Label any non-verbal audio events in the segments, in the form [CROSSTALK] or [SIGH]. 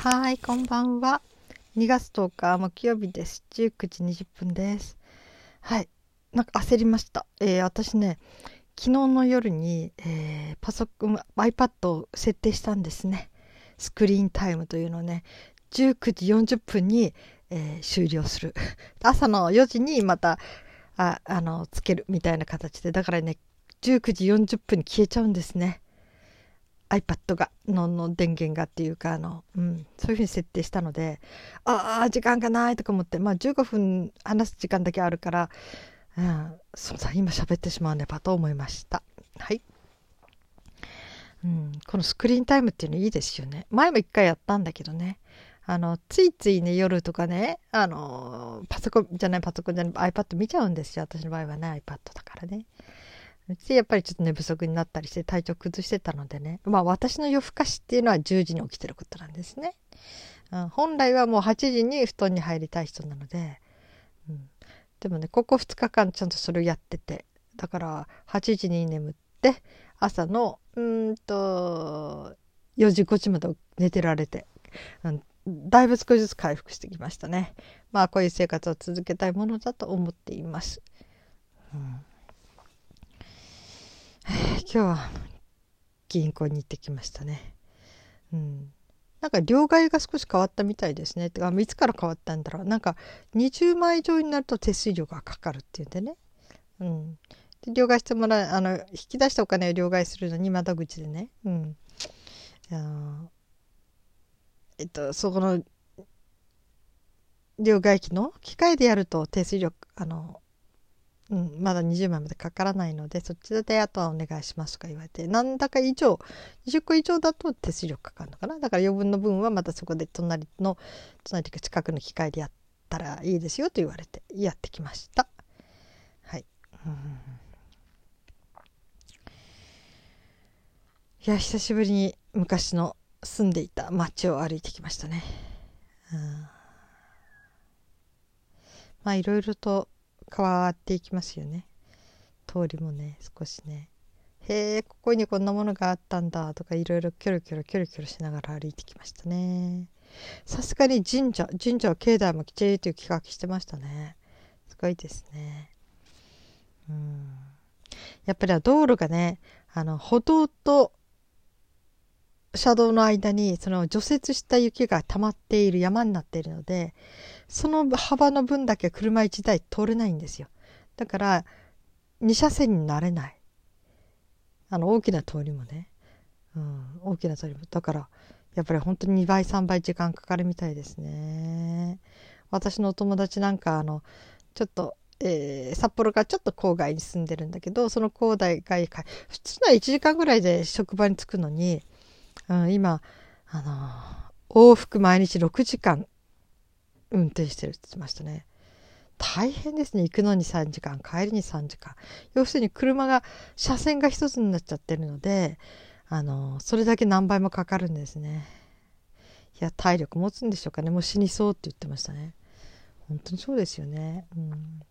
はい、こんばんは。2月10日木曜日です。19時20分です。はい、なんか焦りました。えー、私ね、昨日の夜に、えー、パソコン、iPad を設定したんですね。スクリーンタイムというのをね、19時40分に、えー、終了する。[LAUGHS] 朝の4時にまた、ああの、つけるみたいな形で、だからね、19時40分に消えちゃうんですね。iPad がのの電源がっていうかあの、うん、そういうふうに設定したのでああ時間がないとか思ってまあ15分話す時間だけあるから、うん、そうだ今喋ってしまうねばと思いました。はい、うん、このスクリーンタイムっていうのいいですよね。前も一回やったんだけどね。あのついついね夜とかねあのパソコンじゃないパソコンじゃない iPad 見ちゃうんですよ。私の場合はね iPad だからね。うちやっぱりちょっと寝不足になったりして体調崩してたのでね。まあ私の夜更かしっていうのは10時に起きてることなんですね、うん、本来はもう8時に布団に入りたい人なので、うん、でもねここ2日間ちゃんとそれをやってて。だから8時に眠って朝のうんと4時5時まで寝てられて、うん、だいぶ少しずつ回復してきましたね。まあこういう生活を続けたいものだと思っています、うん。今日は銀行に行ってきましたね。うん。なんか両替が少し変わったみたいですね。てかいつから変わったんだろう。なんか20万以上になると手数料がかかるっていうんでね。うん。で両替してもらうあの引き出したお金を両替するのに窓口でね。うん。えっとそこの両替機の機械でやると手数料あのうん、まだ20枚までかからないのでそっちであとはお願いしますとか言われてなんだか以上20個以上だと手数料かかるのかな。だから余分の分はまたそこで隣の隣と近くの機械でやったらいいですよと言われてやってきました。はい、うん、いや久しぶりに昔の住んでいた街を歩いてきましたね、うん、まあいろいろと変わっていきますよね。通りもね少しね。へえここにこんなものがあったんだとかいろいろキョロキョロキョロキョロしながら歩いてきましたね。さすがに神社神社は境内もきちいという企画してましたね。すごいですね。うん。やっぱり道路がねあの歩道と車道の間にその除雪した雪が溜まっている山になっているのでその幅の分だけ車1台通れないんですよ。だから2車線になれない。あの大きな通りもね、うん、大きな通りも。だからやっぱり本当に2倍3倍時間かかるみたいですね。私のお友達なんかあのちょっとえー、札幌からちょっと郊外に住んでるんだけどその郊外普通なら1時間ぐらいで職場に着くのにうん、今、あの、往復毎日6時間運転してるって言ってましたね。大変ですね。行くのに3時間、帰りに3時間。要するに車が、車線が一つになっちゃってるので、あの、それだけ何倍もかかるんですね。いや、体力持つんでしょうかね。もう死にそうって言ってましたね。本当にそうですよね。うん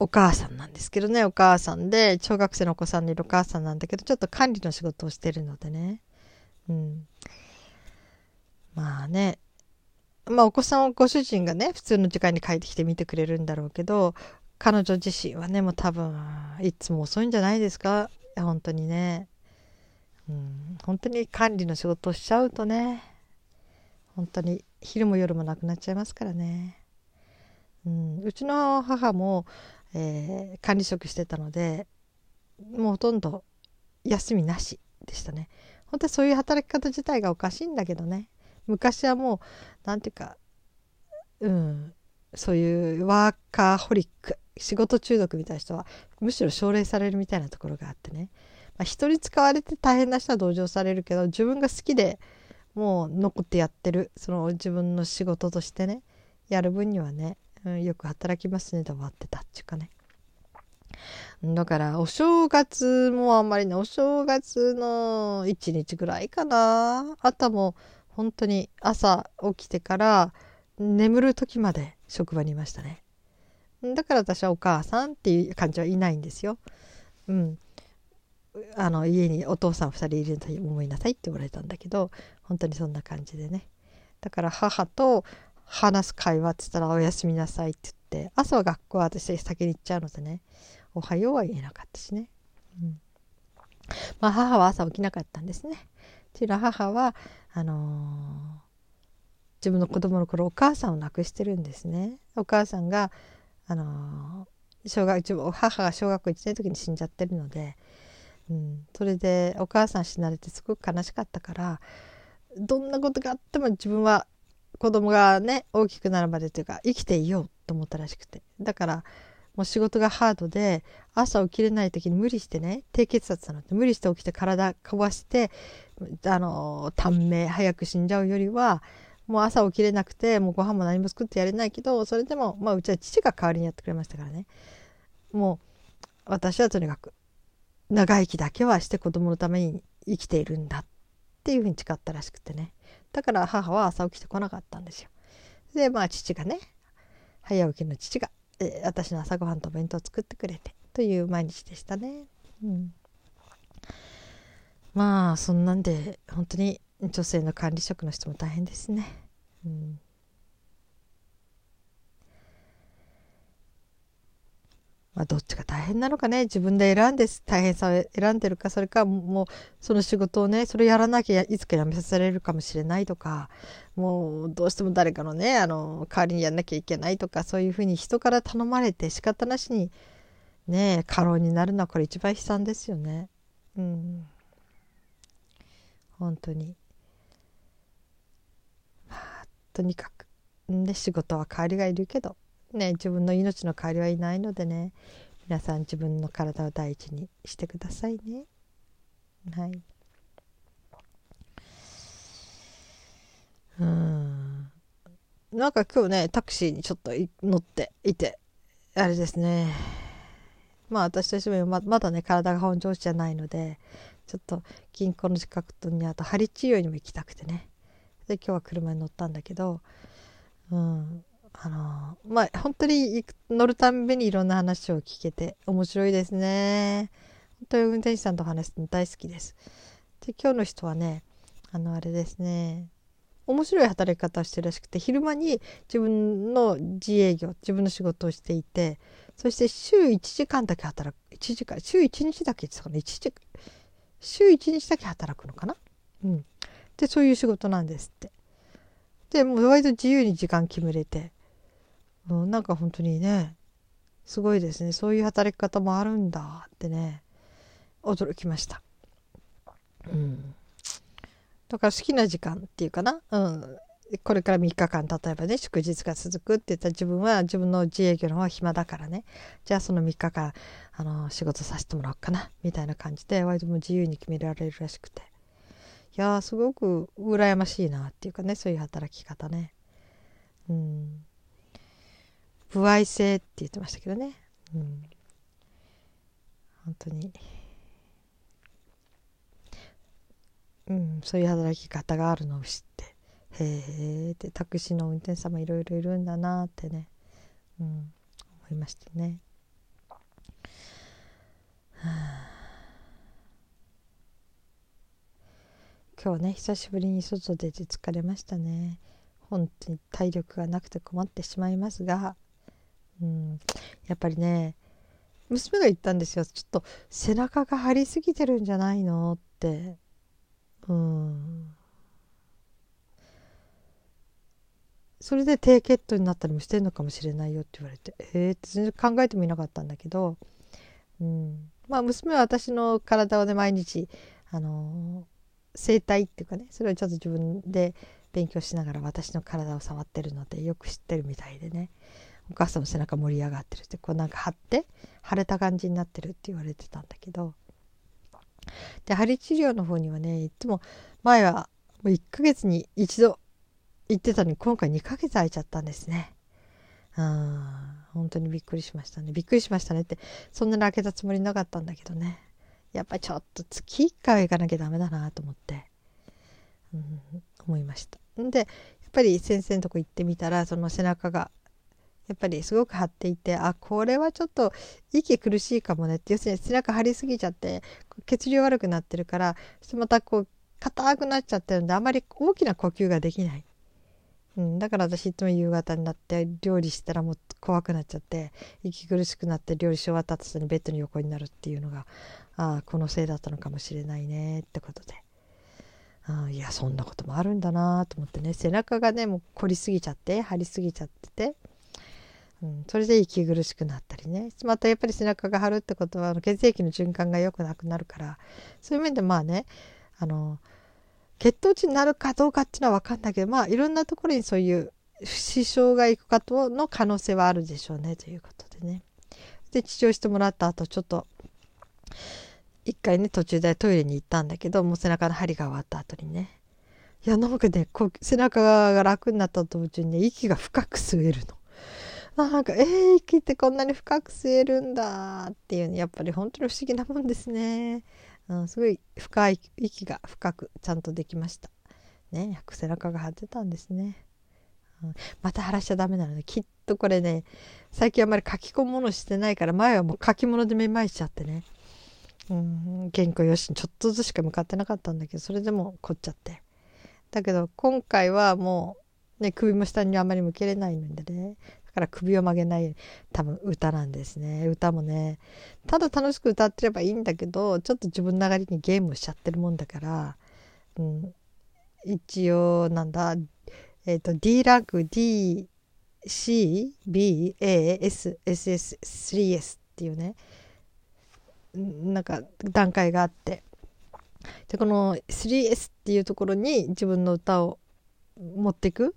お母さんなんですけどね、お母さんで、小学生のお子さんのいるお母さんなんだけど、ちょっと管理の仕事をしてるのでね。うん。まあね、まあお子さんをご主人がね、普通の時間に帰ってきて見てくれるんだろうけど、彼女自身はね、もう多分、いつも遅いんじゃないですか。本当にね。うん、本当に管理の仕事をしちゃうとね、本当に昼も夜もなくなっちゃいますからね。うん、うちの母もえー、管理職してたのでもうほとんど休みなしでしたね。本当はそういう働き方自体がおかしいんだけどね。昔はもう何て言うかうんそういうワーカーホリック仕事中毒みたいな人はむしろ奨励されるみたいなところがあってね、まあ、人に使われて大変な人は同情されるけど自分が好きでもう残ってやってるその自分の仕事としてねやる分にはねうん、よく働きますねで終わってたっていうかね。だからお正月もあんまりねお正月の1日ぐらいかな。あとはもう本当に朝起きてから眠る時まで職場にいましたね。だから私はお母さんっていう感じはいないんですよ。うん、あの家にお父さん2人いると思いなさいって言われたんだけど本当にそんな感じでね。だから母と話す会話って言ったら「おやすみなさい」って言って朝は学校は私先に行っちゃうのでね「おはよう」は言えなかったしね、うん、まあ母は朝起きなかったんですね。っていうのは母はあのー、自分の子供の頃お母さんを亡くしてるんですね。お母さんがあのー、小学母が小学校1年の時に死んじゃってるので、うん、それでお母さん死なれてすごく悲しかったからどんなことがあっても自分は子供がね大きくなるまでというか生きていようと思ったらしくて。だからもう仕事がハードで朝起きれない時に無理してね低血圧なのって無理して起きて体壊してあの短命早く死んじゃうよりはもう朝起きれなくてもうご飯も何も作ってやれないけどそれでも、まあ、うちは父が代わりにやってくれましたからね。もう私はとにかく長生きだけはして子供のために生きているんだっていうふうに誓ったらしくてね。だから母は朝起きてこなかったんですよ。でまあ父がね早起きの父が、え私の朝ごはんと弁当を作ってくれてという毎日でしたね。うん、まあそんなんで本当に女性の管理職の人も大変ですね。うんまあ、どっちが大変なのかね自分で選んで大変さを選んでるかそれかもうその仕事をねそれやらなきゃいつか辞めさせられるかもしれないとかもうどうしても誰かのねあの代わりにやんなきゃいけないとかそういうふうに人から頼まれて仕方なしにね過労になるのはこれ一番悲惨ですよね。うん本当に。まあとにかくで仕事は代わりがいるけどね自分の命の代わりはいないのでね皆さん自分の体を第一にしてくださいね。はい。うん。なんか今日ねタクシーにちょっと乗っていてあれですね。まあ私としてもままだね体が本調子じゃないのでちょっと銀行の近くにあと針治療にも行きたくてね。で今日は車に乗ったんだけどうん。あのまあ本当に乗るたんびにいろんな話を聞けて面白いですね。本当に運転手さんと話すの大好きです。で今日の人はねあのあれですね面白い働き方をしてるらしくて昼間に自分の自営業自分の仕事をしていてそして週1時間だけ働く1時間週1日だけですかね1時間週1日だけ働くのかな？うんでそういう仕事なんですってでもう割と自由に時間決めれてうん、なんか本当にねすごいですね。そういう働き方もあるんだってね驚きました。うん、だから好きな時間っていうかな、うん、これから3日間例えばね祝日が続くって言ったら自分は自分の自営業の方は暇だからね。じゃあその3日間あの仕事させてもらおうかな。みたいな感じで割とも自由に決められるらしくて。いやすごく羨ましいなっていうかねそういう働き方ね。うん。不愛性って言ってましたけどね、うん、本当に、うん、そういう働き方があるのを知って。へえってタクシーの運転手様いろいろいるんだなってね、うん、思いましたね。はあ。今日はね久しぶりに外出て疲れましたね。本当に体力がなくて困ってしまいますが。うん、やっぱりね娘が言ったんですよ。ちょっと背中が張りすぎてるんじゃないのって。うん。それで低血糖になったりもしてんのかもしれないよって言われて。えー、って全然考えてもいなかったんだけど、うん、まあ娘は私の体をね毎日あの整体っていうかねそれをちょっと自分で勉強しながら私の体を触ってるのでよく知ってるみたいでね。お母さんの背中盛り上がってるってこうなんか張って腫れた感じになってるって言われてたんだけどで針治療の方にはねいつも前はもう1ヶ月に一度行ってたのに今回2ヶ月空いちゃったんですね。うん本当にびっくりしましたねびっくりしましたねってそんなに開けたつもりなかったんだけどねやっぱちょっと月1回は行かなきゃダメだなと思って、うん、思いました。でやっぱり先生のとこ行ってみたらその背中がやっぱりすごく張っていてあこれはちょっと息苦しいかもねって要するに背中張りすぎちゃって血流悪くなってるからまたこう硬くなっちゃってるんであまり大きな呼吸ができない、うん、だから私いつも夕方になって料理したらもう怖くなっちゃって息苦しくなって料理し終わった後にベッドに横になるっていうのがああこのせいだったのかもしれないねってことで。あいやそんなこともあるんだなと思ってね背中がねもう凝りすぎちゃって張りすぎちゃってて、うん、それで息苦しくなったりねまたやっぱり背中が張るってことは血液の循環が良くなくなるからそういう面でまあねあの血糖値になるかどうかっていうのは分かんないけどまあいろんなところにそういう支障がいくかとの可能性はあるでしょうねということでね。で治療してもらった後ちょっと一回ね途中でトイレに行ったんだけどもう背中の針が終わった後にねいやなんかねこう背中が楽になった途中にね息が深く吸えるの。なんかえー、息ってこんなに深く吸えるんだっていうねやっぱり本当に不思議なもんですね。うん、すごい深い息が深くちゃんとできました。ね背中が張ってたんですね。うん、また晴らしちゃダメなのできっとこれね最近あんまり書き込むものしてないから前はもう書き物でめまいしちゃってねうん原稿用紙にちょっとずつしか向かってなかったんだけどそれでも凝っちゃってだけど今回はもうね首も下にあまり向けれないのでねから首を曲げない多分歌なんですね。歌もねただ楽しく歌ってればいいんだけどちょっと自分ながりにゲームしちゃってるもんだから、うん、一応なんだえっ、ー、と D ランク DCBASSS3S っていうねなんか段階があって。でこの 3S っていうところに自分の歌を持っていく。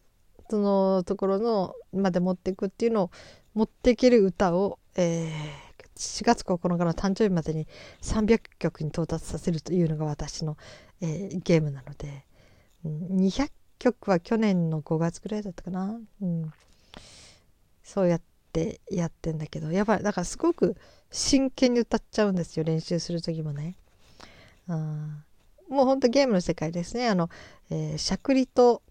そのところのまで持っていくっていうのを持っていける歌を、えー、4月9日の誕生日までに300曲に到達させるというのが私の、えー、ゲームなので、うん、200曲は去年の5月ぐらいだったかな、うん、そうやってやってんだけどやばいだからすごく真剣に歌っちゃうんですよ練習する時もね。うんもうほんとゲームの世界ですね。あの、えー、しゃくりと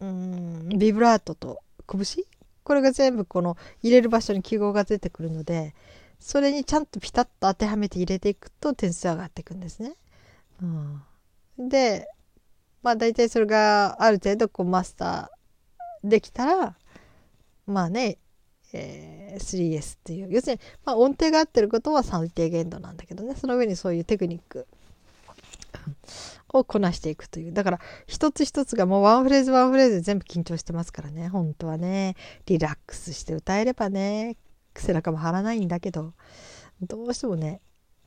うんビブラートと拳これが全部この入れる場所に記号が出てくるのでそれにちゃんとピタッと当てはめて入れていくと点数上がっていくんですね。うん、でまあ大体それがある程度こうマスターできたらまあねえー、3S っていう。要するに、まあ、音程が合ってることは最低限度なんだけどね。その上にそういうテクニック [LAUGHS] をこなしていくという。だから一つ一つがもうワンフレーズワンフレーズで全部緊張してますからね。本当はね。リラックスして歌えればね。背中も張らないんだけど。どうしてもね、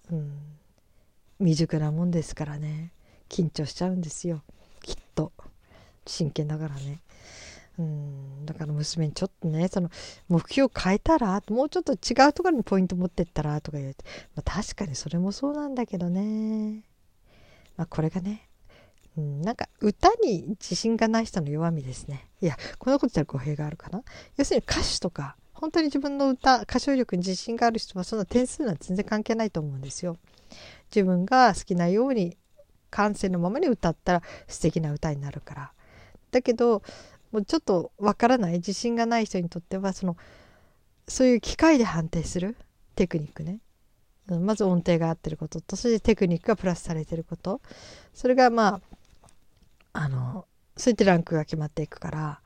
うん、未熟なもんですからね。緊張しちゃうんですよ。きっと。真剣だからね。うん。だから娘にちょっとねその目標を変えたらもうちょっと違うところにポイント持ってったらとか言われて、まあ、確かにそれもそうなんだけどね、まあ、これがね、うん、なんか歌に自信がない人の弱みですね。いやこんなこと言ったら語弊があるかな。要するに歌手とか本当に自分の歌歌唱力に自信がある人はそんな点数なんて全然関係ないと思うんですよ。自分が好きなように感性のままに歌ったら素敵な歌になるから。だけどもうちょっとわからない自信がない人にとってはそのそういう機械で判定するテクニックね。まず音程が合ってることとそれでテクニックがプラスされてること。それがまああのそういったランクが決まっていくから、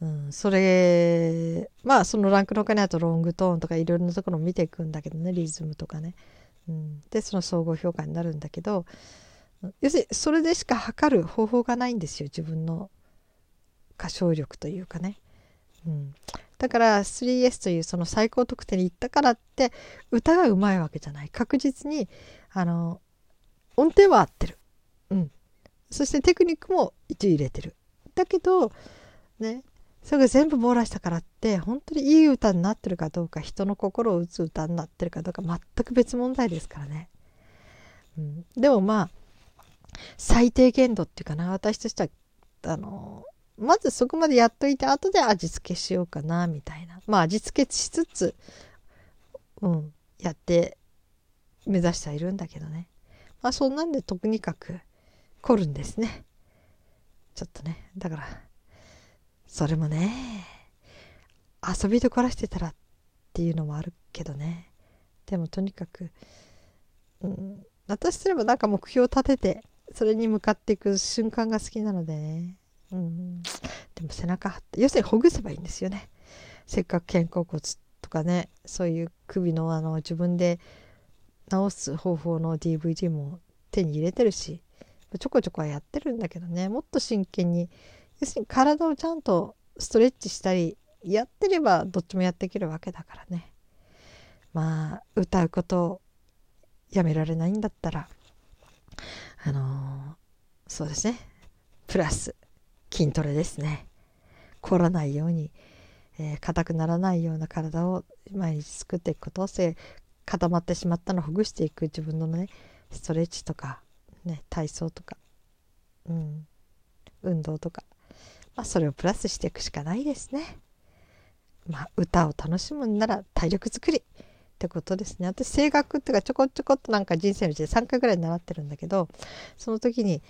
うん、それまあそのランクの他にあとロングトーンとかいろいろなところを見ていくんだけどねリズムとかね、うん、でその総合評価になるんだけど要するにそれでしか測る方法がないんですよ自分の歌唱力というかね、うん、だから 3S というその最高得点に行ったからって歌がうまいわけじゃない。確実にあの音程は合ってる、うん、そしてテクニックも一応入れてる。だけどねそれが全部網羅したからって本当にいい歌になってるかどうか人の心を打つ歌になってるかどうか全く別問題ですからね、うん、でもまあ最低限度っていうかな。私としてはあのまずそこまでやっといて後で味付けしようかなみたいな。まあ味付けしつつうんやって目指してはいるんだけどね。まあそんなんでとにかく凝るんですね。ちょっとね。だからそれもね遊びで凝らしてたらっていうのもあるけどね。でもとにかく、うん、私すればなんか目標を立ててそれに向かっていく瞬間が好きなのでね、うん、でも背中張って要するにほぐせばいいんですよね。せっかく肩甲骨とかねそういう首のあの自分で治す方法の DVD も手に入れてるしちょこちょこはやってるんだけどね。もっと真剣に要するに体をちゃんとストレッチしたりやってればどっちもやっていけるわけだからね。まあ歌うことをやめられないんだったらあのー、そうですね。プラス筋トレですね凝らないようにえー、硬くならないような体を毎日作っていくことせ固まってしまったのをほぐしていく自分のねストレッチとか、ね、体操とか、うん、運動とか、まあ、それをプラスしていくしかないですね。まあ、歌を楽しむんなら体力づくりってことですね。私声楽っていうかちょこちょこっとなんか人生のうちで3回ぐらい習ってるんだけどその時に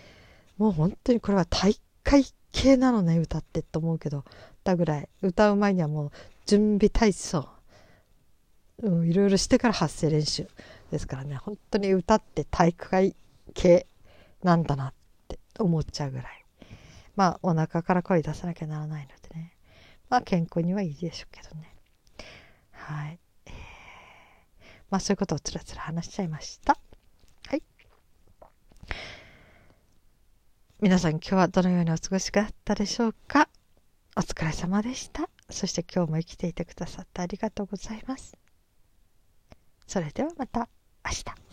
もう本当にこれは大会系なのね歌ってと思うけどだぐらい歌う前にはもう準備体操、う。ん、いろいろしてから発声練習ですからね。本当に歌って体育会系なんだなって思っちゃうぐらい。まあお腹から声出さなきゃならないのでね。まあ健康にはいいでしょうけどね。はい、えー、まあそういうことをつらつら話しちゃいましたはい皆さん今日はどのようにお過ごしだったでしょうか？お疲れ様でした。そして今日も生きていてくださってありがとうございます。それではまた明日。